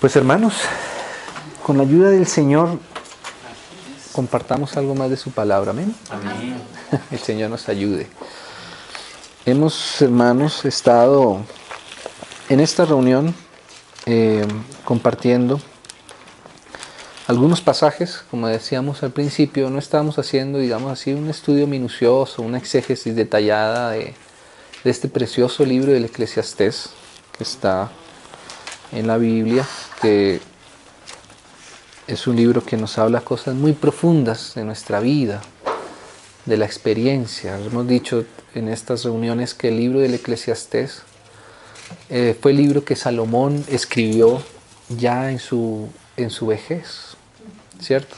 Pues hermanos, con la ayuda del Señor compartamos algo más de su palabra, amén. Amén. El Señor nos ayude. Hemos, hermanos, estado en esta reunión eh, compartiendo algunos pasajes, como decíamos al principio, no estamos haciendo, digamos así, un estudio minucioso, una exégesis detallada de, de este precioso libro del Eclesiastés que está en la Biblia, que es un libro que nos habla cosas muy profundas de nuestra vida, de la experiencia. Hemos dicho en estas reuniones que el libro del Eclesiastés eh, fue el libro que Salomón escribió ya en su, en su vejez, ¿cierto?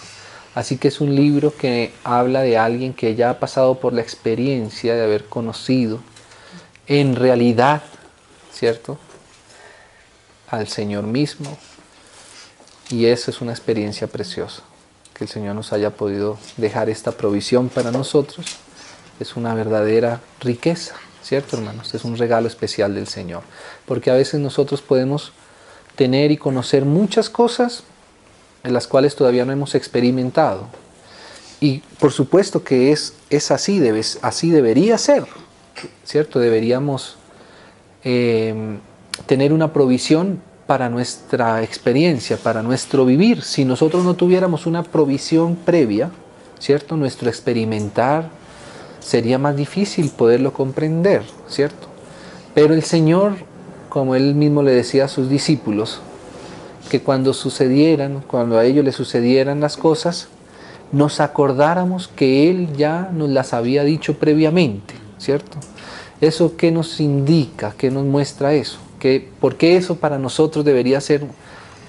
Así que es un libro que habla de alguien que ya ha pasado por la experiencia de haber conocido en realidad, ¿cierto? Al Señor mismo. Y esa es una experiencia preciosa. Que el Señor nos haya podido dejar esta provisión para nosotros. Es una verdadera riqueza, ¿cierto hermanos? Es un regalo especial del Señor. Porque a veces nosotros podemos tener y conocer muchas cosas en las cuales todavía no hemos experimentado. Y por supuesto que es, es así, debes, así debería ser, ¿cierto? Deberíamos eh, tener una provisión para nuestra experiencia, para nuestro vivir. Si nosotros no tuviéramos una provisión previa, ¿cierto? Nuestro experimentar sería más difícil poderlo comprender, ¿cierto? Pero el Señor, como Él mismo le decía a sus discípulos, que cuando sucedieran, cuando a ellos les sucedieran las cosas, nos acordáramos que Él ya nos las había dicho previamente, ¿cierto? ¿Eso qué nos indica? ¿Qué nos muestra eso? ¿Qué, ¿Por qué eso para nosotros debería ser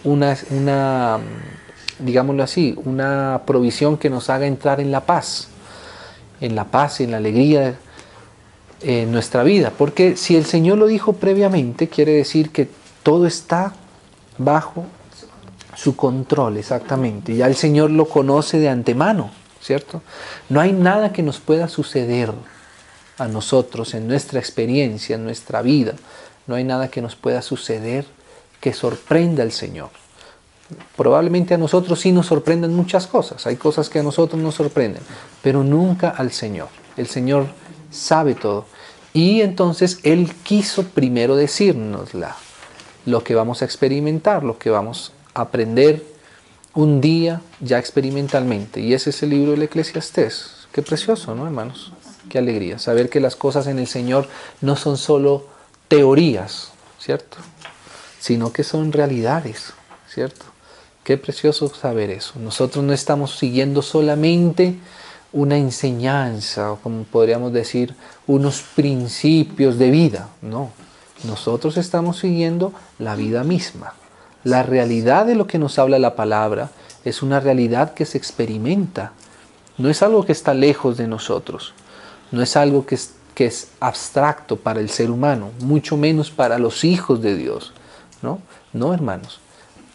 una, una, digámoslo así, una provisión que nos haga entrar en la paz? En la paz, en la alegría en nuestra vida. Porque si el Señor lo dijo previamente, quiere decir que todo está bajo su control, exactamente. Ya el Señor lo conoce de antemano, ¿cierto? No hay nada que nos pueda suceder a nosotros en nuestra experiencia, en nuestra vida. No hay nada que nos pueda suceder que sorprenda al Señor. Probablemente a nosotros sí nos sorprendan muchas cosas, hay cosas que a nosotros nos sorprenden, pero nunca al Señor. El Señor sabe todo. Y entonces Él quiso primero decírnosla, lo que vamos a experimentar, lo que vamos a aprender un día ya experimentalmente. Y ese es el libro del Eclesiastés. Qué precioso, ¿no, hermanos? Qué alegría. Saber que las cosas en el Señor no son solo teorías, ¿cierto? Sino que son realidades, ¿cierto? Qué precioso saber eso. Nosotros no estamos siguiendo solamente una enseñanza, o como podríamos decir, unos principios de vida, no. Nosotros estamos siguiendo la vida misma. La realidad de lo que nos habla la palabra es una realidad que se experimenta. No es algo que está lejos de nosotros. No es algo que que es abstracto para el ser humano, mucho menos para los hijos de Dios. No, no hermanos.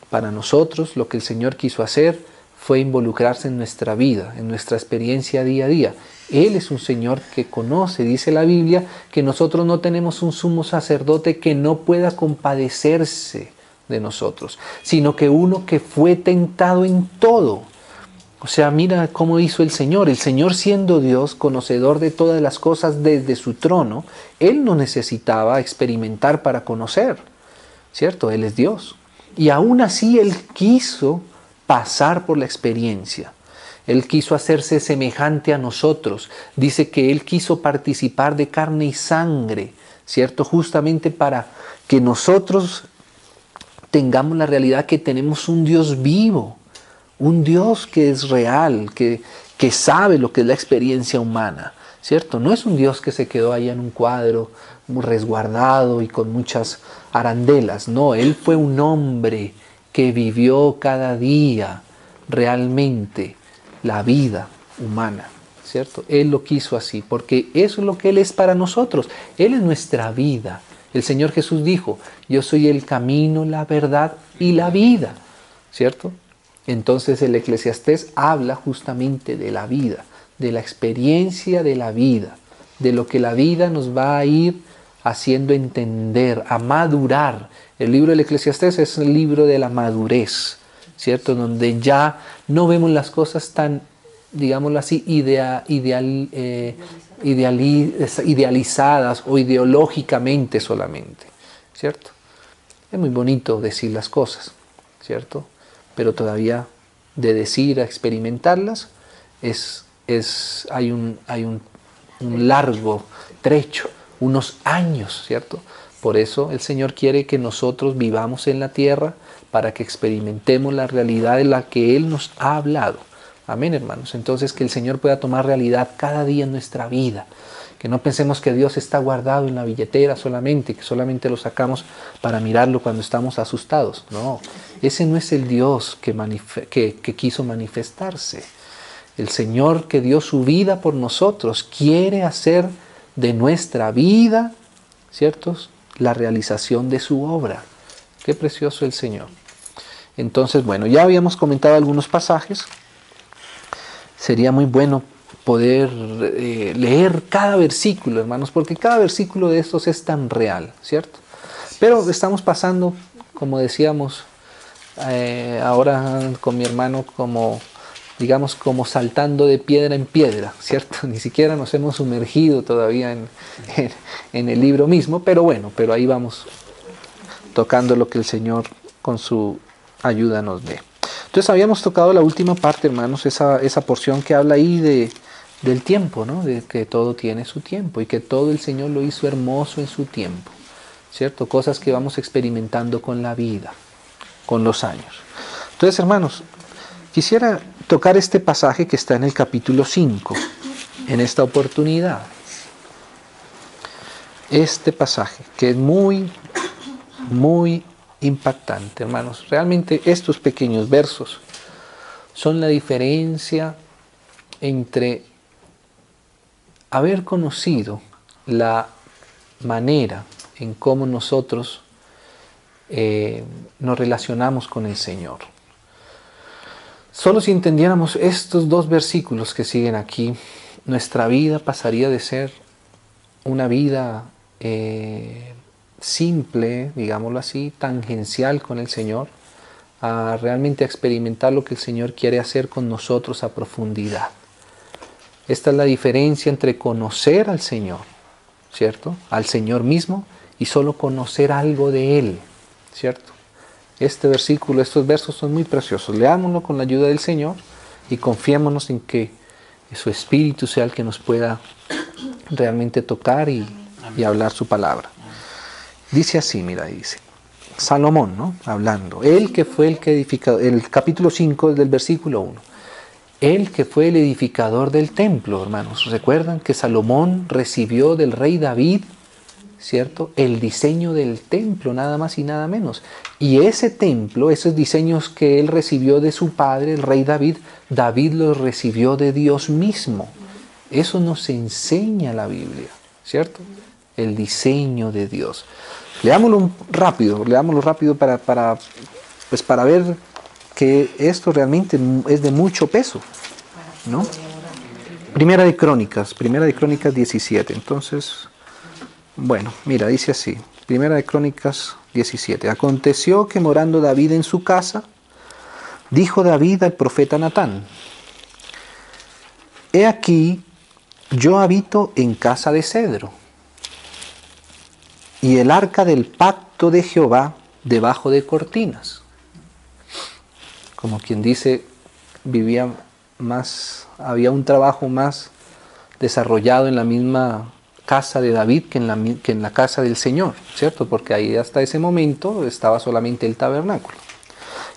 Para nosotros lo que el Señor quiso hacer fue involucrarse en nuestra vida, en nuestra experiencia día a día. Él es un Señor que conoce, dice la Biblia, que nosotros no tenemos un sumo sacerdote que no pueda compadecerse de nosotros, sino que uno que fue tentado en todo. O sea, mira cómo hizo el Señor. El Señor siendo Dios, conocedor de todas las cosas desde su trono, Él no necesitaba experimentar para conocer, ¿cierto? Él es Dios. Y aún así Él quiso pasar por la experiencia. Él quiso hacerse semejante a nosotros. Dice que Él quiso participar de carne y sangre, ¿cierto? Justamente para que nosotros tengamos la realidad que tenemos un Dios vivo, un Dios que es real, que, que sabe lo que es la experiencia humana, ¿cierto? No es un Dios que se quedó ahí en un cuadro resguardado y con muchas arandelas, no, Él fue un hombre que vivió cada día realmente la vida humana, ¿cierto? Él lo quiso así, porque eso es lo que Él es para nosotros. Él es nuestra vida. El Señor Jesús dijo, yo soy el camino, la verdad y la vida, ¿cierto? Entonces el eclesiastés habla justamente de la vida, de la experiencia de la vida, de lo que la vida nos va a ir haciendo entender, a madurar. El libro del Eclesiastés es el libro de la madurez, ¿cierto? Donde ya no vemos las cosas tan, digámoslo así, ideal, eh, idealizadas o ideológicamente solamente, ¿cierto? Es muy bonito decir las cosas, ¿cierto? Pero todavía de decir a experimentarlas es, es, hay, un, hay un, un largo trecho unos años, ¿cierto? Por eso el Señor quiere que nosotros vivamos en la tierra para que experimentemos la realidad de la que Él nos ha hablado. Amén, hermanos. Entonces que el Señor pueda tomar realidad cada día en nuestra vida. Que no pensemos que Dios está guardado en la billetera solamente, que solamente lo sacamos para mirarlo cuando estamos asustados. No, ese no es el Dios que, quiso manifestarse. El Señor que dio su vida por nosotros quiere hacer de nuestra vida, ¿cierto? La realización de su obra. Qué precioso el Señor. Entonces, bueno, ya habíamos comentado algunos pasajes. Sería muy bueno poder eh, leer cada versículo, hermanos, porque cada versículo de estos es tan real, ¿cierto? Pero estamos pasando, como decíamos eh, ahora con mi hermano, como digamos, como saltando de piedra en piedra, ¿cierto? Ni siquiera nos hemos sumergido todavía en, en, el libro mismo, pero bueno, pero ahí vamos tocando lo que el Señor con su ayuda nos dé. Entonces habíamos tocado la última parte, hermanos, esa, esa porción que habla ahí de, del tiempo, ¿no? De que todo tiene su tiempo y que todo el Señor lo hizo hermoso en su tiempo, ¿cierto? Cosas que vamos experimentando con la vida, con los años. Entonces, hermanos, quisiera tocar este pasaje que está en el capítulo 5, en esta oportunidad. Este pasaje, que es muy, muy impactante, hermanos. Realmente estos pequeños versos son la diferencia entre haber conocido la manera en cómo nosotros eh, nos relacionamos con el Señor Solo si entendiéramos estos dos versículos que siguen aquí, nuestra vida pasaría de ser una vida eh, simple, digámoslo así, tangencial con el Señor, a realmente experimentar lo que el Señor quiere hacer con nosotros a profundidad. Esta es la diferencia entre conocer al Señor, ¿cierto? Al Señor mismo y solo conocer algo de Él, ¿cierto? Este versículo, estos versos son muy preciosos. Leámoslo con la ayuda del Señor y confiémonos en que su Espíritu sea el que nos pueda realmente tocar y, hablar su palabra. Dice así, mira, dice. Salomón, ¿no? Hablando. Él que fue el que edificó, el capítulo 5 del versículo 1. Él que fue el edificador del templo, hermanos. ¿Recuerdan que Salomón recibió del rey David ¿cierto? El diseño del templo, nada más y nada menos. Y ese templo, esos diseños que él recibió de su padre, el rey David, David los recibió de Dios mismo. Eso nos enseña la Biblia, ¿cierto? El diseño de Dios. Leámoslo rápido, leámoslo rápido para, para, pues para ver que esto realmente es de mucho peso, ¿no? Primera de Crónicas, Primera de Crónicas 17. Entonces, bueno, mira, dice así, Primera de Crónicas 17. Aconteció que morando David en su casa, dijo David al profeta Natán, He aquí, yo habito en casa de cedro, y el arca del pacto de Jehová debajo de cortinas. Como quien dice, vivía más, había un trabajo más desarrollado en la misma casa de David que en, la, que en la casa del Señor, ¿cierto? Porque ahí hasta ese momento estaba solamente el tabernáculo.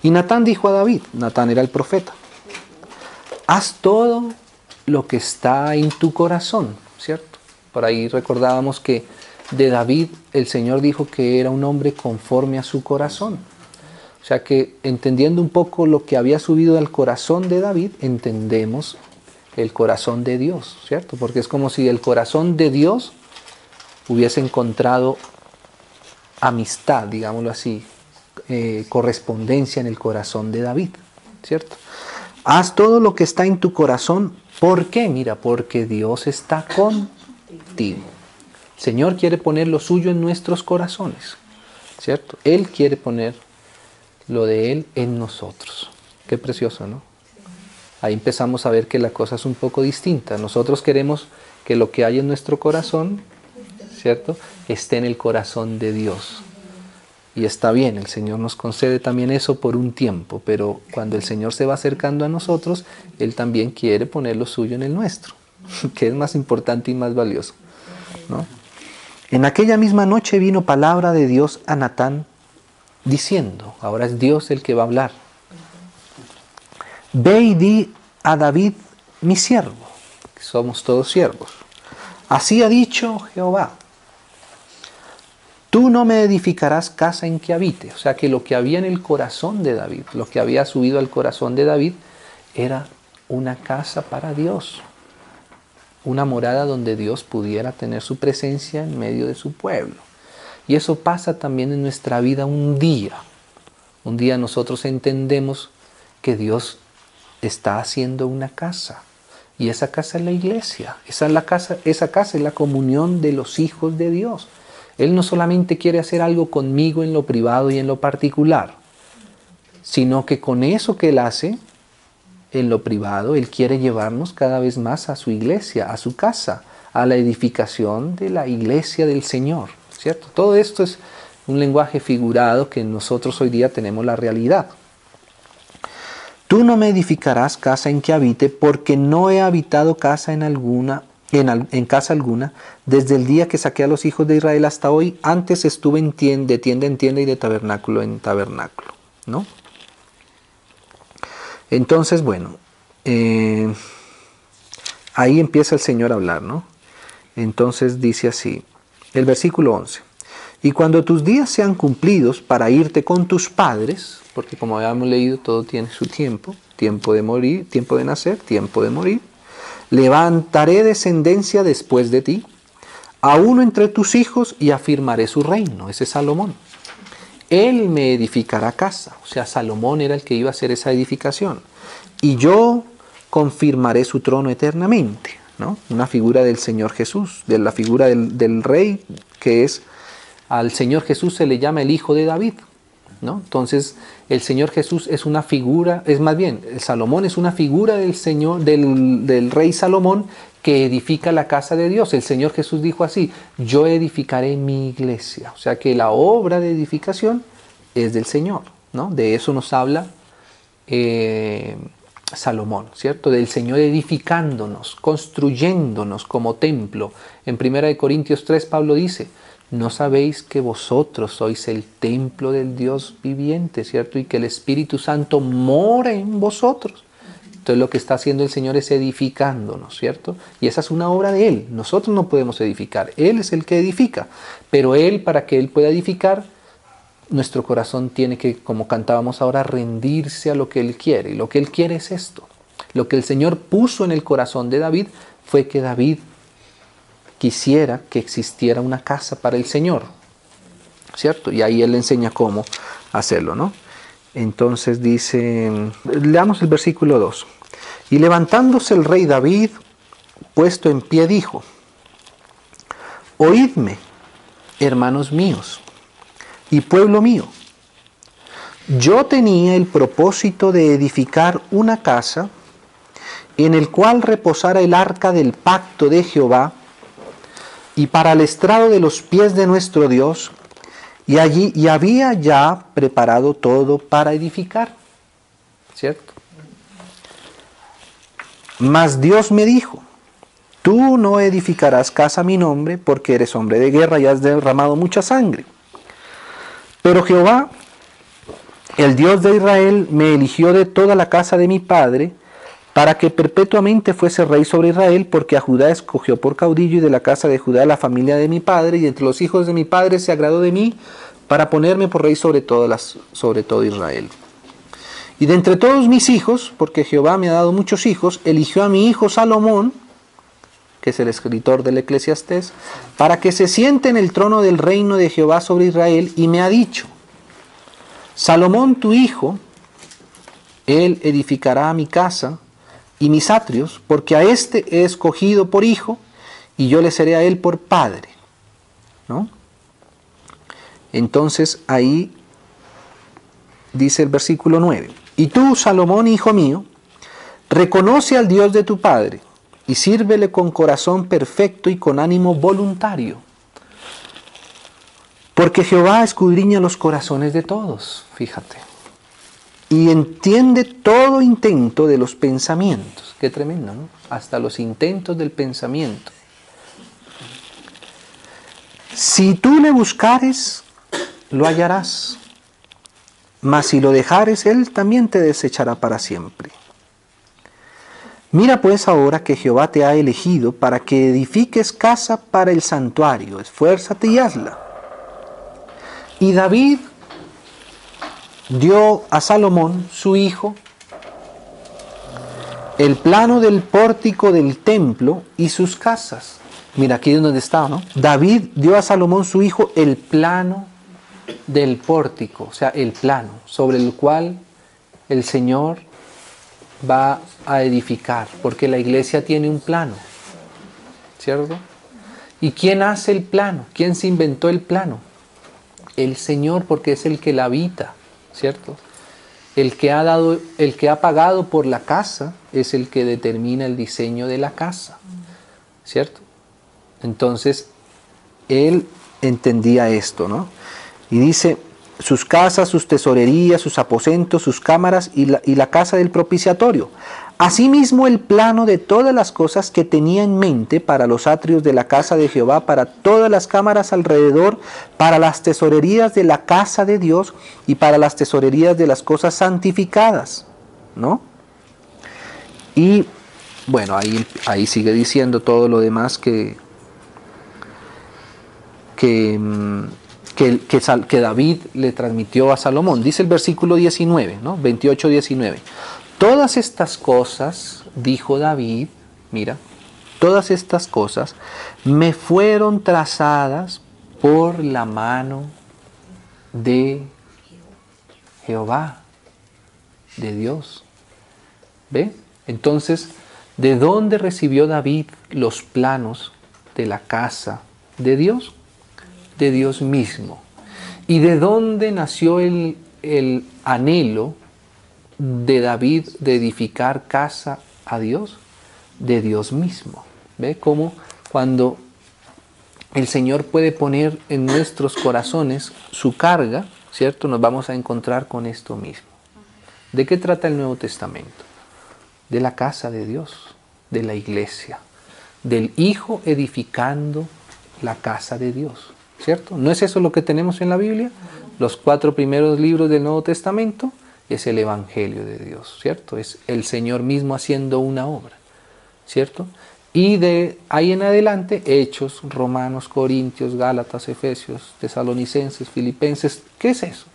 Y Natán dijo a David, Natán era el profeta, haz todo lo que está en tu corazón, ¿cierto? Por ahí recordábamos que de David el Señor dijo que era un hombre conforme a su corazón. O sea que entendiendo un poco lo que había subido al corazón de David, entendemos el corazón de Dios, ¿cierto? Porque es como si el corazón de Dios hubiese encontrado amistad, digámoslo así, eh, correspondencia en el corazón de David, ¿cierto? Haz todo lo que está en tu corazón. ¿Por qué? Mira, porque Dios está contigo. Señor quiere poner lo suyo en nuestros corazones, ¿cierto? Él quiere poner lo de Él en nosotros. Qué precioso, ¿no? Ahí empezamos a ver que la cosa es un poco distinta. Nosotros queremos que lo que hay en nuestro corazón, ¿cierto?, esté en el corazón de Dios. Y está bien, el Señor nos concede también eso por un tiempo, pero cuando el Señor se va acercando a nosotros, Él también quiere poner lo suyo en el nuestro, que es más importante y más valioso. En aquella misma noche vino palabra de Dios a Natán diciendo, ahora es Dios el que va a hablar, ve y di a David mi siervo, que somos todos siervos. Así ha dicho Jehová, Tú no me edificarás casa en que habite. O sea que lo que había en el corazón de David, lo que había subido al corazón de David, era una casa para Dios. Una morada donde Dios pudiera tener su presencia en medio de su pueblo. Y eso pasa también en nuestra vida un día. Un día nosotros entendemos que Dios está haciendo una casa. Y esa casa es la iglesia. Esa, es la casa, esa casa es la comunión de los hijos de Dios. Él no solamente quiere hacer algo conmigo en lo privado y en lo particular, sino que con eso que Él hace en lo privado, Él quiere llevarnos cada vez más a su iglesia, a su casa, a la edificación de la iglesia del Señor. ¿Cierto? Todo esto es un lenguaje figurado que nosotros hoy día tenemos la realidad. Tú no me edificarás casa en que habite, porque no he habitado casa en alguna en, casa alguna, desde el día que saqué a los hijos de Israel hasta hoy, antes estuve en tienda, de tienda en tienda y de tabernáculo en tabernáculo, ¿no? Entonces, bueno, eh, ahí empieza el Señor a hablar, ¿no? Entonces dice así, el versículo 11, y cuando tus días sean cumplidos para irte con tus padres, porque como habíamos leído, todo tiene su tiempo, tiempo de morir, tiempo de nacer, tiempo de morir, levantaré descendencia después de ti, a uno entre tus hijos y afirmaré su reino. Ese es Salomón. Él me edificará casa. O sea, Salomón era el que iba a hacer esa edificación. Y yo confirmaré su trono eternamente. ¿no? Una figura del Señor Jesús, de la figura del, del rey, que es, al Señor Jesús se le llama el Hijo de David. ¿no? Entonces, el Señor Jesús es una figura, es más bien, Salomón es una figura del Señor, del, rey Salomón que edifica la casa de Dios. El Señor Jesús dijo así, yo edificaré mi iglesia. O sea que la obra de edificación es del Señor, ¿no? De eso nos habla eh, Salomón, ¿cierto? Del Señor edificándonos, construyéndonos como templo. En 1 Corintios 3 Pablo dice, ¿No sabéis que vosotros sois el templo del Dios viviente, ¿cierto? Y que el Espíritu Santo mora en vosotros. Entonces lo que está haciendo el Señor es edificándonos, ¿cierto? Y esa es una obra de Él. Nosotros no podemos edificar. Él es el que edifica. Pero Él, para que Él pueda edificar, nuestro corazón tiene que, como cantábamos ahora, rendirse a lo que Él quiere. Y lo que Él quiere es esto. Lo que el Señor puso en el corazón de David fue que David quisiera que existiera una casa para el Señor. ¿Cierto? Y ahí él le enseña cómo hacerlo, ¿no? Entonces dice, leamos el versículo 2. Y levantándose el rey David, puesto en pie, dijo, Oídme, hermanos míos y pueblo mío. Yo tenía el propósito de edificar una casa en el cual reposara el arca del pacto de Jehová y para el estrado de los pies de nuestro Dios, y allí y había ya preparado todo para edificar. ¿Cierto? Mas Dios me dijo, tú no edificarás casa a mi nombre porque eres hombre de guerra y has derramado mucha sangre. Pero Jehová, el Dios de Israel, me eligió de toda la casa de mi padre, para que perpetuamente fuese rey sobre Israel, porque a Judá escogió por caudillo y de la casa de Judá la familia de mi padre, y entre los hijos de mi padre se agradó de mí, para ponerme por rey sobre, todas sobre todo Israel. Y de entre todos mis hijos, porque Jehová me ha dado muchos hijos, eligió a mi hijo Salomón, que es el escritor del Eclesiastés, para que se siente en el trono del reino de Jehová sobre Israel, y me ha dicho, Salomón tu hijo, él edificará mi casa, y mis atrios, porque a éste he escogido por hijo, y yo le seré a él por padre. ¿no? Entonces ahí dice el versículo 9, y tú, Salomón, hijo mío, reconoce al Dios de tu Padre y sírvele con corazón perfecto y con ánimo voluntario. Porque Jehová escudriña los corazones de todos, fíjate, y entiende todo intento de los pensamientos. Qué tremendo, ¿no? Hasta los intentos del pensamiento. Si tú le buscares, lo hallarás. Mas si lo dejares, Él también te desechará para siempre. Mira pues ahora que Jehová te ha elegido para que edifiques casa para el santuario. Esfuérzate y hazla. Y David dio a Salomón, su hijo, el plano del pórtico del templo y sus casas. Mira aquí es donde está, ¿no? David dio a Salomón, su hijo, el plano del pórtico, o sea, el plano sobre el cual el Señor va a edificar, porque la iglesia tiene un plano, ¿cierto? ¿Y quién hace el plano? ¿Quién se inventó el plano? El Señor, porque es el que la habita, ¿cierto? El que ha dado, el que ha pagado por la casa es el que determina el diseño de la casa, ¿cierto? Entonces, él entendía esto, ¿no? Y dice, sus casas, sus tesorerías, sus aposentos, sus cámaras y la, y la, casa del propiciatorio. Asimismo el plano de todas las cosas que tenía en mente para los atrios de la casa de Jehová, para todas las cámaras alrededor, para las tesorerías de la casa de Dios y para las tesorerías de las cosas santificadas. ¿No? Y bueno, ahí, ahí sigue diciendo todo lo demás que, que, que, que, que, David le transmitió a Salomón. Dice el versículo 19, ¿no? 28, 19. Todas estas cosas, dijo David, mira, todas estas cosas me fueron trazadas por la mano de Jehová, de Dios. ¿Ve? Entonces, ¿de dónde recibió David los planos de la casa de Dios? De Dios mismo. ¿Y de dónde nació el, el anhelo de David de edificar casa a Dios? De Dios mismo. ¿Ve cómo cuando el Señor puede poner en nuestros corazones su carga, ¿cierto? Nos vamos a encontrar con esto mismo. ¿De qué trata el Nuevo Testamento? De la casa de Dios, de la iglesia, del Hijo edificando la casa de Dios, ¿cierto? ¿No es eso lo que tenemos en la Biblia? Los cuatro primeros libros del Nuevo Testamento es el Evangelio de Dios, ¿cierto? Es el Señor mismo haciendo una obra, ¿cierto? Y de ahí en adelante, Hechos, Romanos, Corintios, Gálatas, Efesios, Tesalonicenses, Filipenses, ¿qué es eso?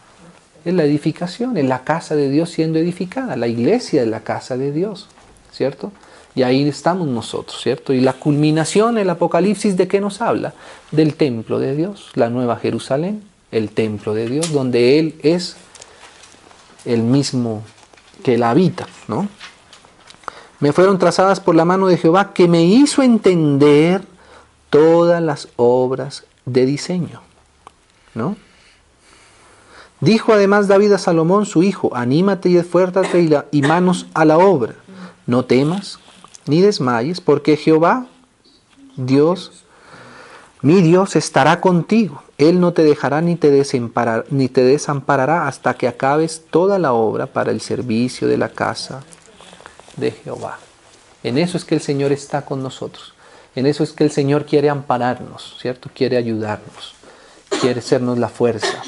Es la edificación, es la casa de Dios siendo edificada, la iglesia es la casa de Dios, ¿cierto? Y ahí estamos nosotros, ¿cierto? Y la culminación, el Apocalipsis, ¿de qué nos habla? Del templo de Dios, la nueva Jerusalén, el templo de Dios, donde Él es el mismo que la habita, ¿no? Me fueron trazadas por la mano de Jehová que me hizo entender todas las obras de diseño, ¿no? Dijo además David a Salomón, su hijo, anímate y esfuérzate y, manos a la obra. No temas ni desmayes, porque Jehová, Dios, mi Dios, estará contigo. Él no te dejará ni te, ni te desamparará hasta que acabes toda la obra para el servicio de la casa de Jehová. En eso es que el Señor está con nosotros. En eso es que el Señor quiere ampararnos, ¿cierto? Quiere ayudarnos. Quiere sernos la fuerza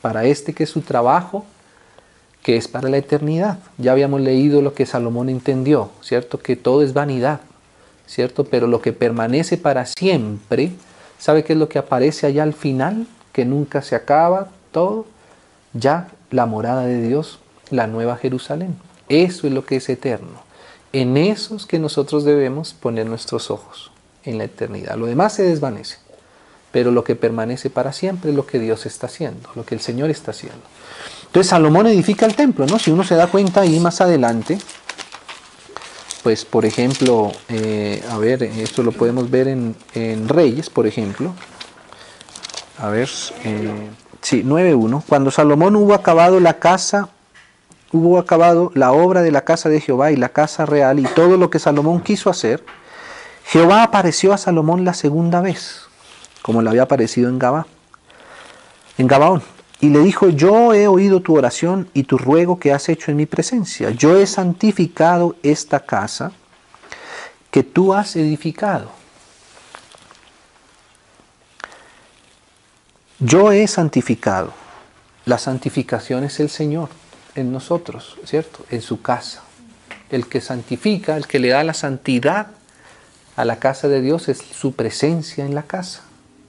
para este que es su trabajo, que es para la eternidad. Ya habíamos leído lo que Salomón entendió, ¿cierto? Que todo es vanidad, ¿cierto? Pero lo que permanece para siempre, ¿sabe qué es lo que aparece allá al final? Que nunca se acaba todo. Ya la morada de Dios, la nueva Jerusalén. Eso es lo que es eterno. En eso es que nosotros debemos poner nuestros ojos, en la eternidad. Lo demás se desvanece. Pero lo que permanece para siempre es lo que Dios está haciendo, lo que el Señor está haciendo. Entonces Salomón edifica el templo, ¿no? Si uno se da cuenta ahí más adelante, pues por ejemplo, eh, a ver, esto lo podemos ver en, en, Reyes, por ejemplo. a ver, eh, sí, 9.1. Cuando Salomón hubo acabado la casa, hubo acabado la obra de la casa de Jehová y la casa real y todo lo que Salomón quiso hacer, Jehová apareció a Salomón la segunda vez, como le había aparecido en Gabá, en Gabaón. Y le dijo, yo he oído tu oración y tu ruego que has hecho en mi presencia. Yo he santificado esta casa que tú has edificado. Yo he santificado. La santificación es el Señor en nosotros, ¿cierto? En su casa. El que santifica, el que le da la santidad a la casa de Dios es su presencia en la casa,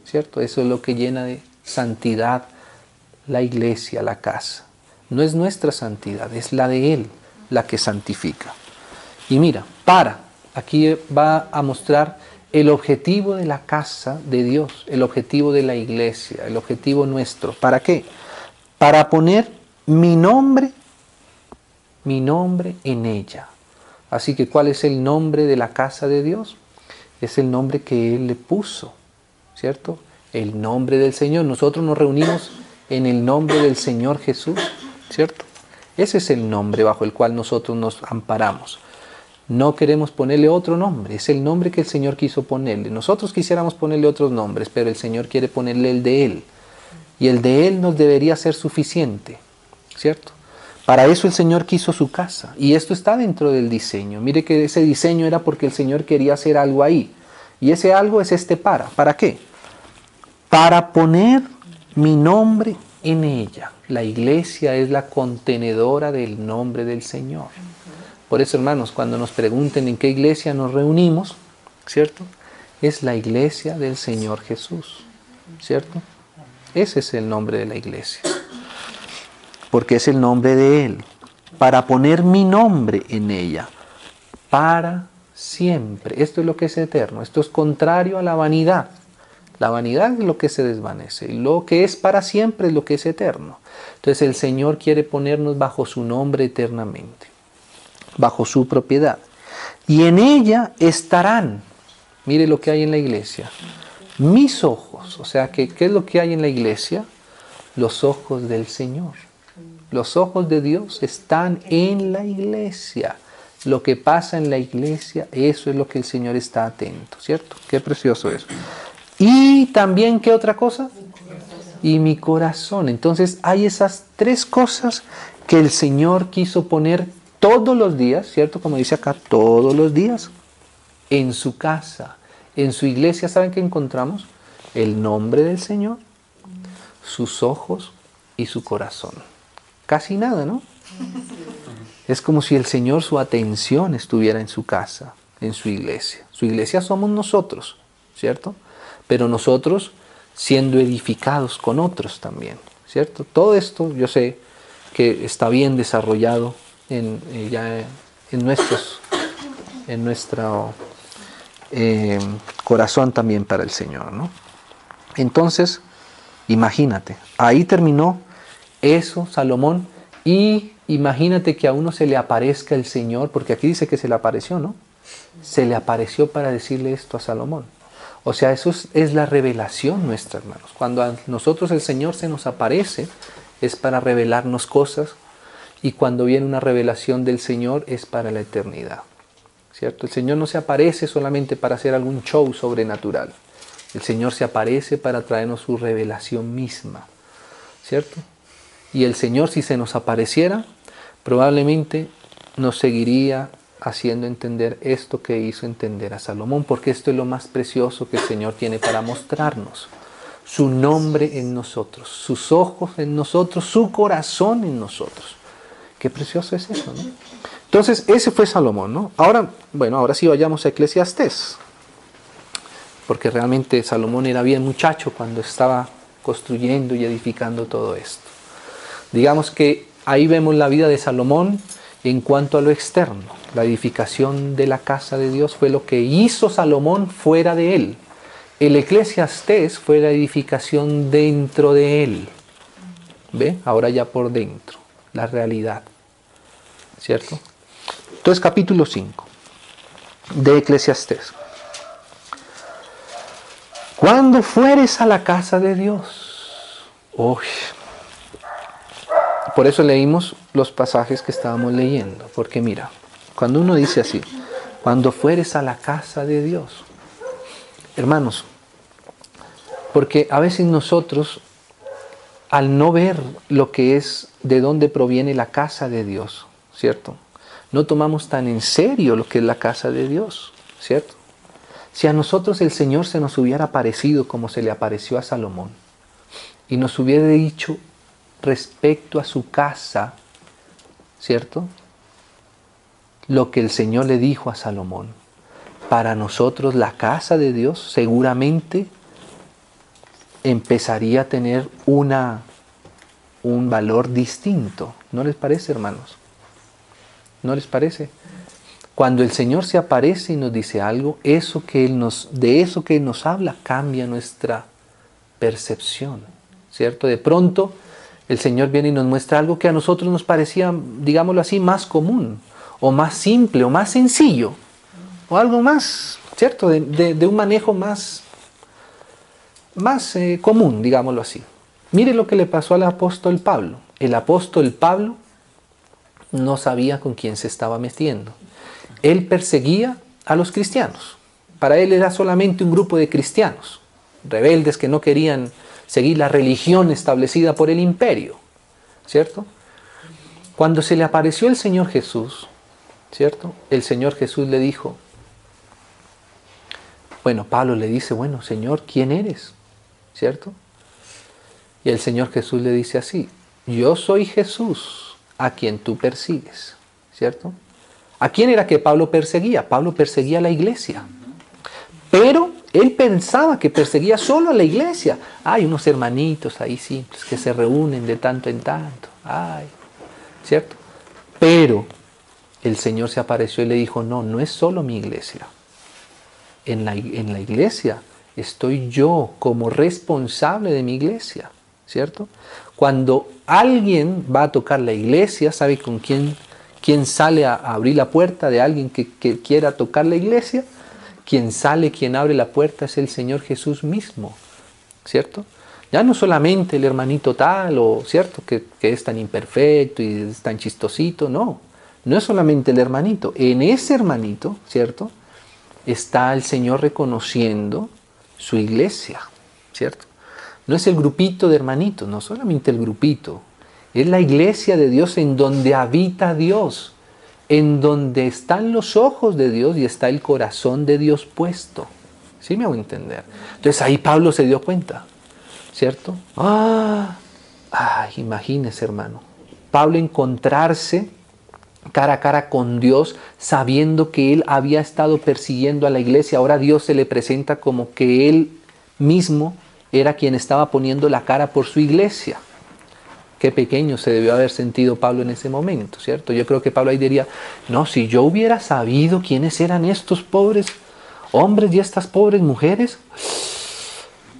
¿cierto? Eso es lo que llena de santidad la iglesia, la casa. No es nuestra santidad, es la de Él la que santifica. Y mira, para, aquí va a mostrar el objetivo de la casa de Dios, el objetivo de la iglesia, el objetivo nuestro. ¿Para qué? Para poner mi nombre, mi nombre en ella. Así que, ¿cuál es el nombre de la casa de Dios? Es el nombre que Él le puso, ¿cierto? El nombre del Señor. Nosotros nos reunimos en el nombre del Señor Jesús, ¿cierto? Ese es el nombre bajo el cual nosotros nos amparamos. No queremos ponerle otro nombre, es el nombre que el Señor quiso ponerle. Nosotros quisiéramos ponerle otros nombres, pero el Señor quiere ponerle el de Él. Y el de Él nos debería ser suficiente, ¿cierto? Para eso el Señor quiso su casa. Y esto está dentro del diseño. Mire que ese diseño era porque el Señor quería hacer algo ahí. Y ese algo es este para. ¿Para qué? Para poner mi nombre en ella. La iglesia es la contenedora del nombre del Señor. Por eso, hermanos, cuando nos pregunten en qué iglesia nos reunimos, ¿cierto? Es la iglesia del Señor Jesús, ¿cierto? Ese es el nombre de la iglesia. Porque es el nombre de Él. Para poner mi nombre en ella. Para siempre. Esto es lo que es eterno. Esto es contrario a la vanidad. La vanidad es lo que se desvanece y lo que es para siempre es lo que es eterno. Entonces el Señor quiere ponernos bajo su nombre eternamente, bajo su propiedad. Y en ella estarán, mire lo que hay en la iglesia, mis ojos. O sea, que, ¿qué es lo que hay en la iglesia? Los ojos del Señor. Los ojos de Dios están en la iglesia. Lo que pasa en la iglesia, eso es lo que el Señor está atento, ¿cierto? Qué precioso es. Y también, ¿qué otra cosa? Y mi corazón. Entonces hay esas tres cosas que el Señor quiso poner todos los días, ¿cierto? Como dice acá, todos los días, en su casa, en su iglesia. ¿Saben qué encontramos? El nombre del Señor, sus ojos y su corazón. Casi nada, ¿no? Es como si el Señor, su atención estuviera en su casa, en su iglesia. Su iglesia somos nosotros, ¿cierto? Pero nosotros siendo edificados con otros también, ¿cierto? Todo esto yo sé que está bien desarrollado en, eh, ya en, nuestros, en nuestro eh, corazón también para el Señor, ¿no? Entonces, imagínate, ahí terminó eso Salomón y imagínate que a uno se le aparezca el Señor, porque aquí dice que se le apareció, ¿no? Se le apareció para decirle esto a Salomón. O sea, eso es, la revelación nuestra, hermanos. Cuando a nosotros el Señor se nos aparece, es para revelarnos cosas. Y cuando viene una revelación del Señor, es para la eternidad. ¿Cierto? El Señor no se aparece solamente para hacer algún show sobrenatural. El Señor se aparece para traernos su revelación misma. ¿Cierto? Y el Señor, si se nos apareciera, probablemente nos seguiría haciendo entender esto que hizo entender a Salomón, porque esto es lo más precioso que el Señor tiene para mostrarnos. Su nombre en nosotros, sus ojos en nosotros, su corazón en nosotros. Qué precioso es eso, ¿no? Entonces, ese fue Salomón, ¿no? Ahora, bueno, ahora sí vayamos a Eclesiastés, porque realmente Salomón era bien muchacho cuando estaba construyendo y edificando todo esto. Digamos que ahí vemos la vida de Salomón en cuanto a lo externo. La edificación de la casa de Dios fue lo que hizo Salomón fuera de él. El eclesiastés fue la edificación dentro de él. ¿Ve? Ahora ya por dentro, la realidad. ¿Cierto? Entonces capítulo 5 de Eclesiastés. Cuando fueres a la casa de Dios. Uy. Por eso leímos los pasajes que estábamos leyendo. Porque mira, cuando uno dice así, cuando fueres a la casa de Dios. Hermanos, porque a veces nosotros, al no ver lo que es, de dónde proviene la casa de Dios, ¿cierto? No tomamos tan en serio lo que es la casa de Dios, ¿cierto? Si a nosotros el Señor se nos hubiera aparecido como se le apareció a Salomón y nos hubiera dicho respecto a su casa, ¿cierto? Lo que el Señor le dijo a Salomón. Para nosotros la casa de Dios seguramente empezaría a tener una, un valor distinto. ¿No les parece, hermanos? ¿No les parece? Cuando el Señor se aparece y nos dice algo, eso que Él nos, de eso que Él nos habla cambia nuestra percepción, ¿cierto? De pronto el Señor viene y nos muestra algo que a nosotros nos parecía, digámoslo así, más común, o más simple, o más sencillo, o algo más, ¿cierto? De, un manejo más, más eh, común, digámoslo así. Mire lo que le pasó al apóstol Pablo. El apóstol Pablo no sabía con quién se estaba metiendo él perseguía a los cristianos. Para él era solamente un grupo de cristianos, rebeldes que no querían seguir la religión establecida por el imperio, ¿cierto? Cuando se le apareció el Señor Jesús, ¿cierto? El Señor Jesús le dijo, bueno, Pablo le dice, bueno, Señor, ¿quién eres? ¿Cierto? Y el Señor Jesús le dice así, yo soy Jesús a quien tú persigues, ¿cierto? ¿A quién era que Pablo perseguía? Pablo perseguía a la iglesia. Pero él pensaba que perseguía solo a la iglesia. Hay unos hermanitos ahí simples que se reúnen de tanto en tanto. Ay, ¿cierto? Pero el Señor se apareció y le dijo, no, no es solo mi iglesia. En la, en la iglesia estoy yo como responsable de mi iglesia, ¿cierto? Cuando alguien va a tocar la iglesia, ¿sabe con quién ¿Quién sale a abrir la puerta de alguien que, quiera tocar la iglesia? Quien sale, quien abre la puerta es el Señor Jesús mismo, ¿cierto? Ya no solamente el hermanito tal o, ¿cierto? Que, que es tan imperfecto y es tan chistosito, no. No es solamente el hermanito. En ese hermanito, ¿cierto? Está el Señor reconociendo su iglesia, ¿cierto? No es el grupito de hermanitos, no solamente el grupito, es la iglesia de Dios en donde habita Dios, en donde están los ojos de Dios y está el corazón de Dios puesto. ¿Sí me hago entender? Entonces ahí Pablo se dio cuenta, ¿cierto? Ah, ay, imagínese hermano. Pablo encontrarse cara a cara con Dios sabiendo que él había estado persiguiendo a la iglesia. Ahora Dios se le presenta como que él mismo era quien estaba poniendo la cara por su iglesia qué pequeño se debió haber sentido Pablo en ese momento, ¿cierto? Yo creo que Pablo ahí diría, no, si yo hubiera sabido quiénes eran estos pobres hombres y estas pobres mujeres,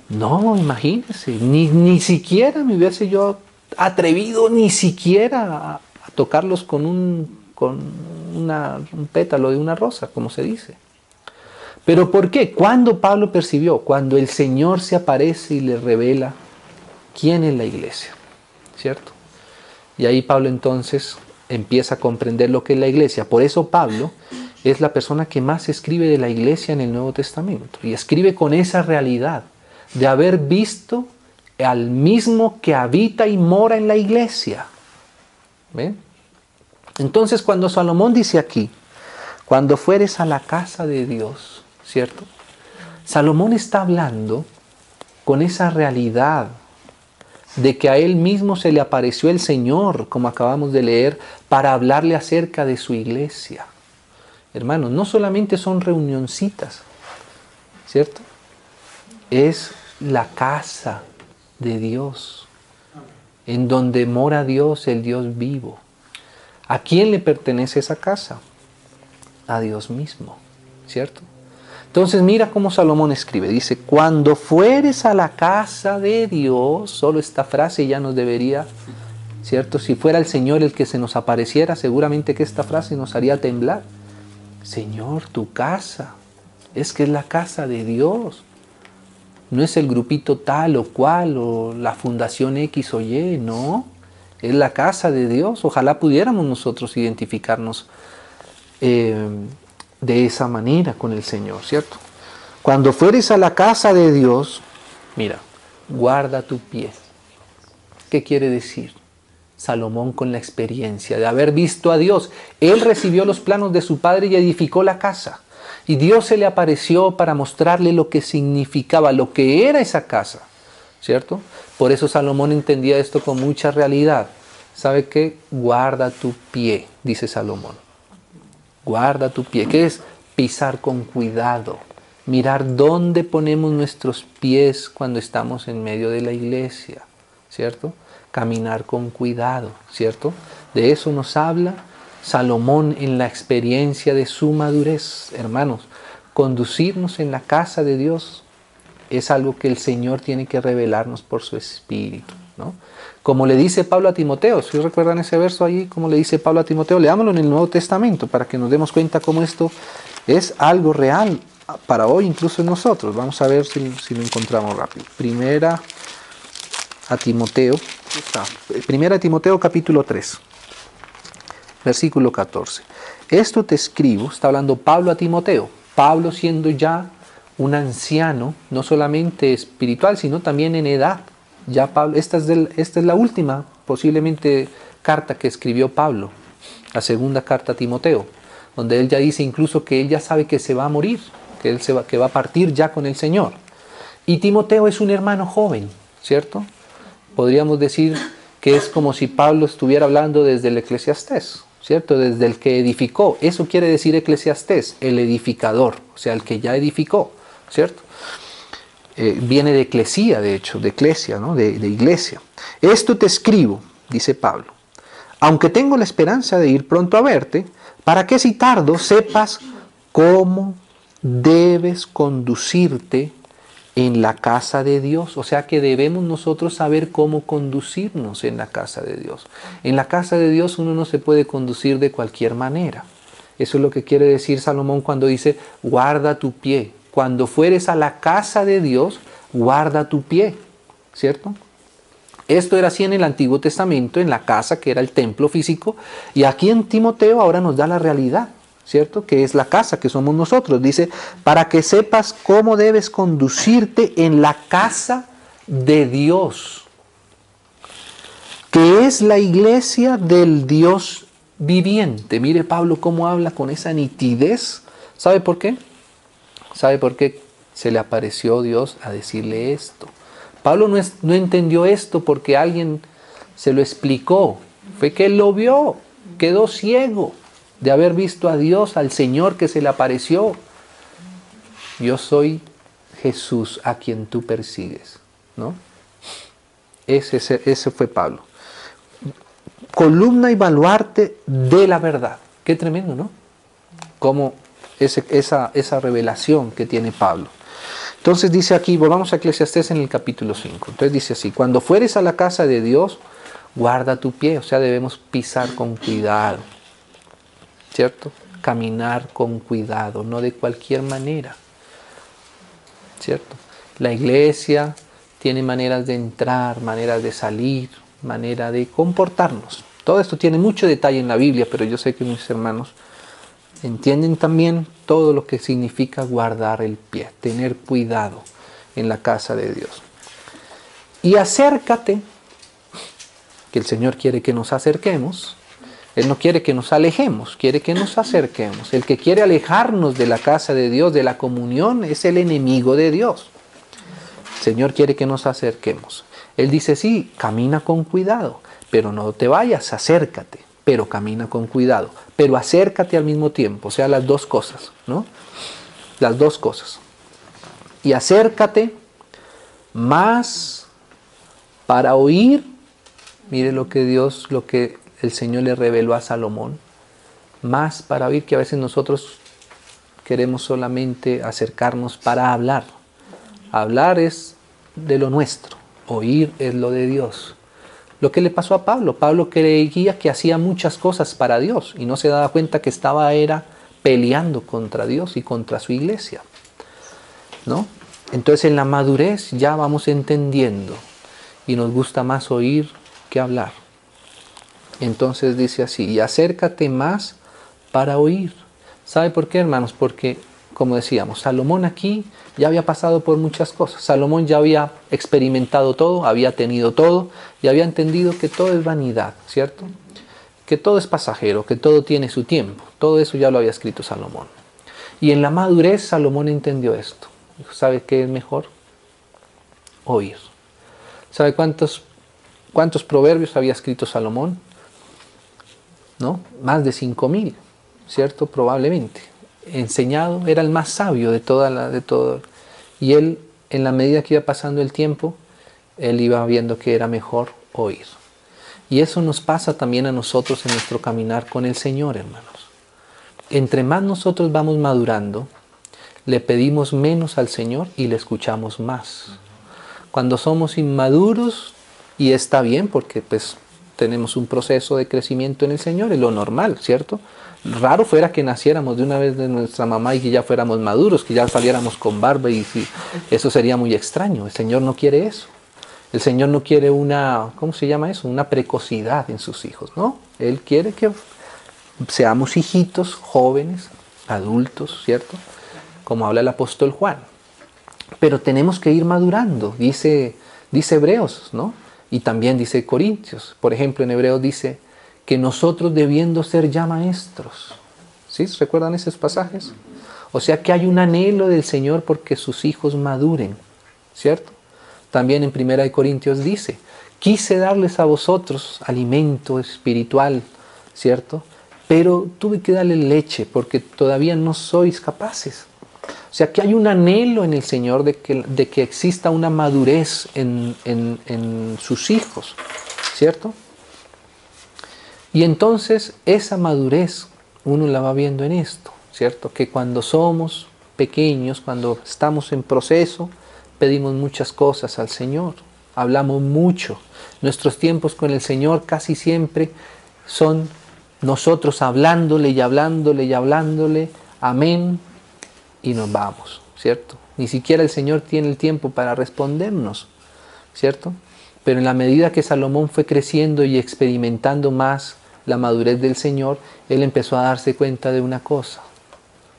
no, imagínense, ni, ni siquiera me hubiese yo atrevido ni siquiera a, tocarlos con, un, con un pétalo de una rosa, como se dice. Pero ¿por qué? ¿Cuándo Pablo percibió? Cuando el Señor se aparece y le revela quién es la iglesia. ¿Cierto? Y ahí Pablo entonces empieza a comprender lo que es la iglesia. Por eso Pablo es la persona que más escribe de la iglesia en el Nuevo Testamento. Y escribe con esa realidad de haber visto al mismo que habita y mora en la iglesia. ¿Ven? Entonces cuando Salomón dice aquí, cuando fueres a la casa de Dios, ¿cierto? Salomón está hablando con esa realidad de que a él mismo se le apareció el Señor, como acabamos de leer, para hablarle acerca de su iglesia. Hermanos, no solamente son reunioncitas, ¿cierto? Es la casa de Dios, en donde mora Dios, el Dios vivo. ¿A quién le pertenece esa casa? A Dios mismo, ¿cierto? Entonces mira cómo Salomón escribe, dice, cuando fueres a la casa de Dios, solo esta frase ya nos debería, ¿cierto? Si fuera el Señor el que se nos apareciera, seguramente que esta frase nos haría temblar. Señor, tu casa, es que es la casa de Dios. no es el grupito tal o cual o la fundación X o Y, no, es la casa de Dios. Ojalá pudiéramos nosotros identificarnos eh, de esa manera con el Señor, ¿cierto? Cuando fueres a la casa de Dios, mira, guarda tu pie. ¿Qué quiere decir? Salomón con la experiencia de haber visto a Dios. Él recibió los planos de su padre y edificó la casa. Y Dios se le apareció para mostrarle lo que significaba, lo que era esa casa. ¿Cierto? Por eso Salomón entendía esto con mucha realidad. ¿Sabe qué? Guarda tu pie, dice Salomón. Guarda tu pie. ¿Qué es? Pisar con cuidado. Mirar dónde ponemos nuestros pies cuando estamos en medio de la iglesia. ¿Cierto? caminar con cuidado, ¿cierto? De eso nos habla Salomón en la experiencia de su madurez, hermanos. Conducirnos en la casa de Dios es algo que el Señor tiene que revelarnos por su Espíritu, ¿no? Como le dice Pablo a Timoteo, si recuerdan ese verso ahí, como le dice Pablo a Timoteo, leámoslo en el Nuevo Testamento para que nos demos cuenta cómo esto es algo real para hoy, incluso en nosotros. Vamos a ver si, lo encontramos rápido. Primera a Timoteo, Primera Timoteo capítulo 3, versículo 14. Esto te escribo, está hablando Pablo a Timoteo, Pablo siendo ya un anciano, no solamente espiritual, sino también en edad. Ya Pablo, esta es, la última, posiblemente, carta que escribió Pablo, la segunda carta a Timoteo, donde él ya dice incluso que él ya sabe que se va a morir, que él se va, que va a partir ya con el Señor. Y Timoteo es un hermano joven, ¿cierto? podríamos decir que es como si Pablo estuviera hablando desde el eclesiastés, ¿cierto? Desde el que edificó. Eso quiere decir eclesiastés, el edificador, o sea, el que ya edificó, ¿cierto? Eh, viene de eclesía, de hecho, de eclesia, ¿no? de, de iglesia. Esto te escribo, dice Pablo, aunque tengo la esperanza de ir pronto a verte, para que si tardo sepas cómo debes conducirte en la casa de Dios. O sea que debemos nosotros saber cómo conducirnos en la casa de Dios. En la casa de Dios uno no se puede conducir de cualquier manera. Eso es lo que quiere decir Salomón cuando dice, guarda tu pie. Cuando fueres a la casa de Dios, guarda tu pie. ¿Cierto? Esto era así en el Antiguo Testamento, en la casa que era el templo físico, y aquí en Timoteo ahora nos da la realidad. ¿cierto? Que es la casa, que somos nosotros. Dice, para que sepas cómo debes conducirte en la casa de Dios, que es la iglesia del Dios viviente. Mire Pablo cómo habla con esa nitidez. ¿Sabe por qué? ¿Sabe por qué se le apareció Dios a decirle esto? Pablo no, no entendió esto porque alguien se lo explicó. Fue que él lo vio, quedó ciego de haber visto a Dios, al Señor que se le apareció. Yo soy Jesús a quien tú persigues. ¿no? Ese, ese, fue Pablo. Columna y baluarte de la verdad. Qué tremendo, ¿no? Como esa, revelación que tiene Pablo. Entonces dice aquí, volvamos a Eclesiastés en el capítulo 5. Entonces dice así, cuando fueres a la casa de Dios, guarda tu pie, o sea, debemos pisar con cuidado. ¿cierto? Caminar con cuidado, no de cualquier manera, ¿cierto? La iglesia tiene maneras de entrar, maneras de salir, manera de comportarnos. Todo esto tiene mucho detalle en la Biblia, pero yo sé que mis hermanos entienden también todo lo que significa guardar el pie, tener cuidado en la casa de Dios. Y acércate, que el Señor quiere que nos acerquemos, él no quiere que nos alejemos, quiere que nos acerquemos. El que quiere alejarnos de la casa de Dios, de la comunión, es el enemigo de Dios. El Señor quiere que nos acerquemos. Él dice, sí, camina con cuidado, pero no te vayas, acércate, pero camina con cuidado, pero acércate al mismo tiempo, o sea, las dos cosas, ¿no? Las dos cosas. Y acércate más para oír, mire lo que Dios, lo que el Señor le reveló a Salomón, más para oír que a veces nosotros queremos solamente acercarnos para hablar. Hablar es de lo nuestro, oír es lo de Dios. Lo que le pasó a Pablo, Pablo creía que hacía muchas cosas para Dios y no se daba cuenta que estaba era peleando contra Dios y contra su iglesia. ¿No? Entonces en la madurez ya vamos entendiendo y nos gusta más oír que hablar. Entonces dice así, y acércate más para oír. ¿Sabe por qué, hermanos? Porque, como decíamos, Salomón aquí ya había pasado por muchas cosas. Salomón ya había experimentado todo, había tenido todo y había entendido que todo es vanidad, ¿cierto? Que todo es pasajero, que todo tiene su tiempo. Todo eso ya lo había escrito Salomón. Y en la madurez Salomón entendió esto. ¿Sabe qué es mejor? Oír. ¿Sabe cuántos, cuántos proverbios había escrito Salomón? ¿No? Más de cinco mil, ¿cierto? Probablemente. Enseñado, era el más sabio de toda la, de todo. Y él, en la medida que iba pasando el tiempo, él iba viendo que era mejor oír. Y eso nos pasa también a nosotros en nuestro caminar con el Señor, hermanos. Entre más nosotros vamos madurando, le pedimos menos al Señor y le escuchamos más. Cuando somos inmaduros, y está bien porque pues tenemos un proceso de crecimiento en el Señor, es lo normal, ¿cierto? Raro fuera que naciéramos de una vez de nuestra mamá y que ya fuéramos maduros, que ya saliéramos con barba y eso sería muy extraño. El Señor no quiere eso. El Señor no quiere una, ¿cómo se llama eso? Una precocidad en sus hijos, ¿no? Él quiere que seamos hijitos, jóvenes, adultos, ¿cierto? como habla el apóstol Juan. Pero tenemos que ir madurando, dice, dice Hebreos, ¿no? Y también dice Corintios. Por ejemplo, en Hebreos dice que nosotros debiendo ser ya maestros. ¿Sí? ¿Recuerdan esos pasajes? O sea que hay un anhelo del Señor porque sus hijos maduren, ¿cierto? También en Primera de Corintios dice, quise darles a vosotros alimento espiritual, ¿cierto? Pero tuve que darle leche porque todavía no sois capaces. O sea que hay un anhelo en el Señor de que, de que exista una madurez en, en sus hijos, ¿cierto? Y entonces esa madurez uno la va viendo en esto, ¿cierto? Que cuando somos pequeños, cuando estamos en proceso, pedimos muchas cosas al Señor, hablamos mucho. Nuestros tiempos con el Señor casi siempre son nosotros hablándole y hablándole y hablándole, amén, y nos vamos, ¿cierto? Ni siquiera el Señor tiene el tiempo para respondernos, ¿cierto? Pero en la medida que Salomón fue creciendo y experimentando más la madurez del Señor, él empezó a darse cuenta de una cosa,